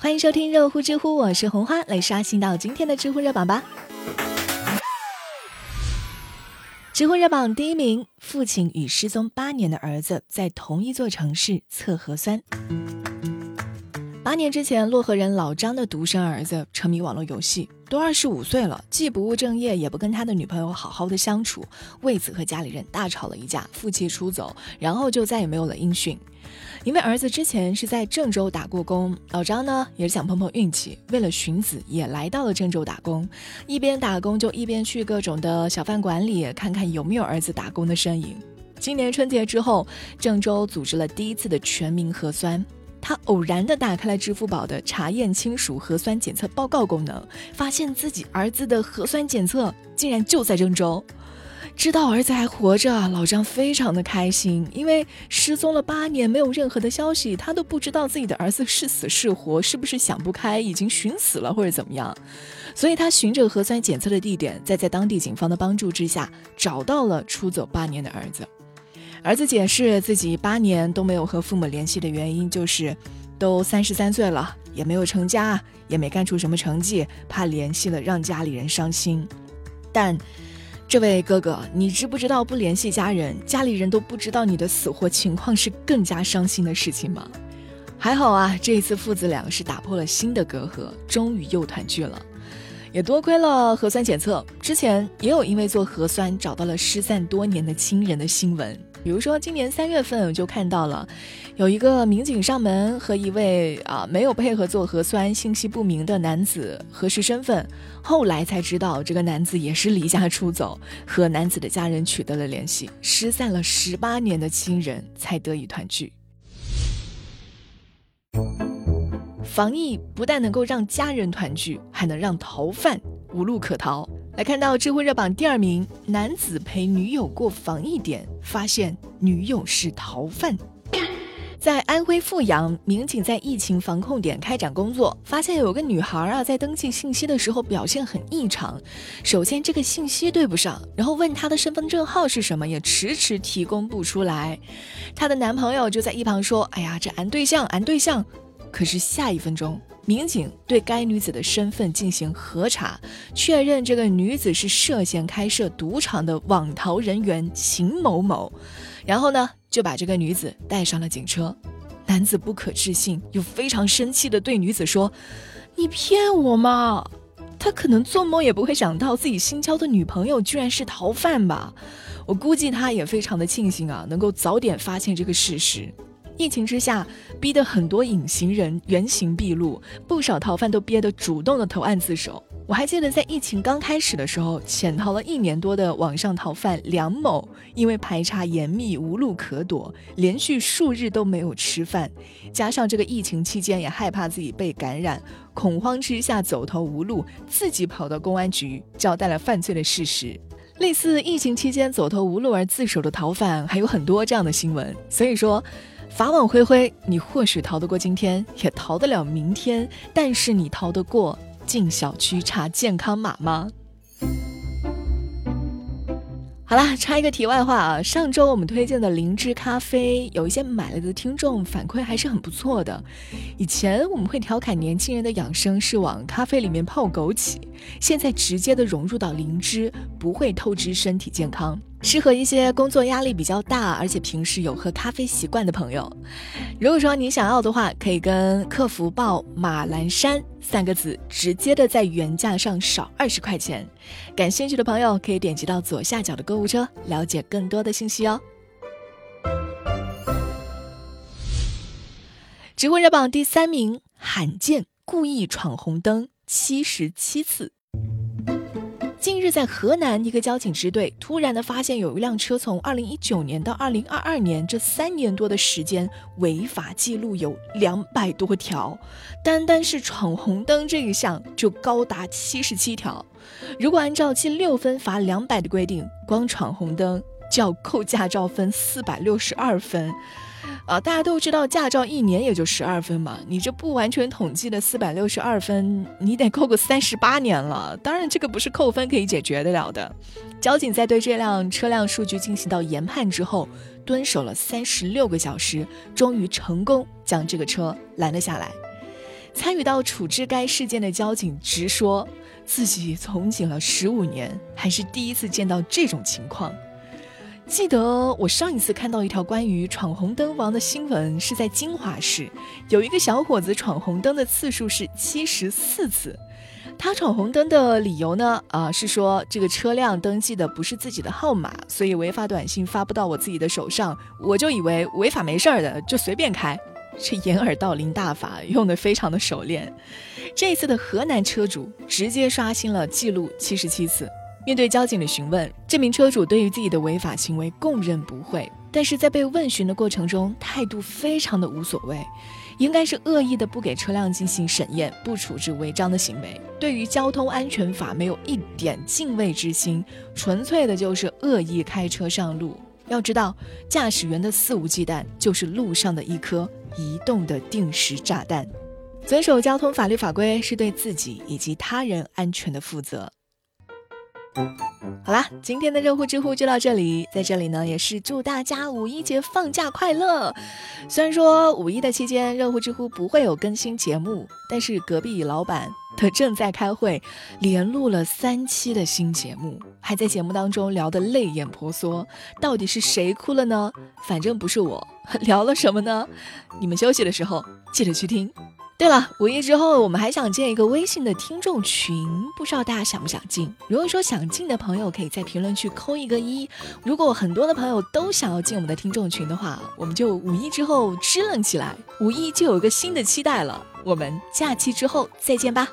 欢迎收听热乎知乎，我是红花，来刷新到今天的知乎热榜吧。知乎热榜第一名：父亲与失踪八年的儿子在同一座城市测核酸。八年之前，漯河人老张的独生儿子沉迷网络游戏，都二十五岁了，既不务正业，也不跟他的女朋友好好的相处，为此和家里人大吵了一架，负气出走，然后就再也没有了音讯。因为儿子之前是在郑州打过工，老张呢也是想碰碰运气，为了寻子也来到了郑州打工，一边打工就一边去各种的小饭馆里看看有没有儿子打工的身影。今年春节之后，郑州组织了第一次的全民核酸。他偶然地打开了支付宝的查验亲属核酸检测报告功能，发现自己儿子的核酸检测竟然就在郑州。知道儿子还活着，老张非常的开心，因为失踪了八年没有任何的消息，他都不知道自己的儿子是死是活，是不是想不开已经寻死了或者怎么样。所以他循着核酸检测的地点，再在当地警方的帮助之下，找到了出走八年的儿子。儿子解释自己八年都没有和父母联系的原因，就是都三十三岁了，也没有成家，也没干出什么成绩，怕联系了让家里人伤心。但，这位哥哥，你知不知道不联系家人，家里人都不知道你的死活情况是更加伤心的事情吗？还好啊，这一次父子俩是打破了新的隔阂，终于又团聚了。也多亏了核酸检测，之前也有因为做核酸找到了失散多年的亲人的新闻。比如说，今年三月份我就看到了，有一个民警上门和一位啊没有配合做核酸、信息不明的男子核实身份，后来才知道这个男子也是离家出走，和男子的家人取得了联系，失散了十八年的亲人才得以团聚。防疫不但能够让家人团聚，还能让逃犯无路可逃。来看到知乎热榜第二名，男子陪女友过防疫点，发现女友是逃犯。在安徽阜阳，民警在疫情防控点开展工作，发现有个女孩啊，在登记信息的时候表现很异常。首先这个信息对不上，然后问她的身份证号是什么，也迟迟提供不出来。她的男朋友就在一旁说：“哎呀，这安对象，安对象。”可是下一分钟，民警对该女子的身份进行核查，确认这个女子是涉嫌开设赌场的网逃人员秦某某，然后呢，就把这个女子带上了警车。男子不可置信又非常生气地对女子说：“你骗我吗？”他可能做梦也不会想到自己新交的女朋友居然是逃犯吧？我估计他也非常的庆幸啊，能够早点发现这个事实。疫情之下，逼得很多隐形人原形毕露，不少逃犯都憋得主动的投案自首。我还记得在疫情刚开始的时候，潜逃了一年多的网上逃犯梁某，因为排查严密，无路可躲，连续数日都没有吃饭。加上这个疫情期间也害怕自己被感染，恐慌之下走投无路，自己跑到公安局交代了犯罪的事实。类似疫情期间走投无路而自首的逃犯还有很多这样的新闻。所以说。法网恢恢，你或许逃得过今天，也逃得了明天，但是你逃得过进小区查健康码吗？好啦，插一个题外话啊，上周我们推荐的灵芝咖啡，有一些买了的听众反馈还是很不错的。以前我们会调侃年轻人的养生是往咖啡里面泡枸杞，现在直接的融入到灵芝，不会透支身体健康。适合一些工作压力比较大，而且平时有喝咖啡习惯的朋友。如果说你想要的话，可以跟客服报“马栏山”三个字，直接的在原价上少二十块钱。感兴趣的朋友可以点击到左下角的购物车，了解更多的信息哦。直播热榜第三名，罕见故意闯红灯七十七次。近日，在河南一个交警支队突然的发现，有一辆车从二零一九年到二零二二年这三年多的时间，违法记录有两百多条，单单是闯红灯这一项就高达七十七条。如果按照记六分罚两百的规定，光闯红灯就要扣驾照分四百六十二分。啊，大家都知道驾照一年也就十二分嘛，你这不完全统计的四百六十二分，你得扣个三十八年了。当然，这个不是扣分可以解决得了的。交警在对这辆车辆数据进行到研判之后，蹲守了三十六个小时，终于成功将这个车拦了下来。参与到处置该事件的交警直说，自己从警了十五年，还是第一次见到这种情况。记得我上一次看到一条关于闯红灯王的新闻，是在金华市，有一个小伙子闯红灯的次数是七十四次。他闯红灯的理由呢？啊，是说这个车辆登记的不是自己的号码，所以违法短信发不到我自己的手上，我就以为违法没事儿的，就随便开。这掩耳盗铃大法用的非常的熟练。这次的河南车主直接刷新了记录七十七次。面对交警的询问，这名车主对于自己的违法行为供认不讳，但是在被问询的过程中，态度非常的无所谓，应该是恶意的不给车辆进行审验、不处置违章的行为，对于交通安全法没有一点敬畏之心，纯粹的就是恶意开车上路。要知道，驾驶员的肆无忌惮就是路上的一颗移动的定时炸弹。遵守交通法律法规是对自己以及他人安全的负责。好啦，今天的热乎知乎就到这里。在这里呢，也是祝大家五一节放假快乐。虽然说五一的期间，热乎知乎不会有更新节目，但是隔壁老板他正在开会，连录了三期的新节目，还在节目当中聊得泪眼婆娑。到底是谁哭了呢？反正不是我。聊了什么呢？你们休息的时候记得去听。对了，五一之后我们还想建一个微信的听众群，不知道大家想不想进？如果说想进的朋友，可以在评论区扣一个一。如果很多的朋友都想要进我们的听众群的话，我们就五一之后支棱起来，五一就有一个新的期待了。我们假期之后再见吧。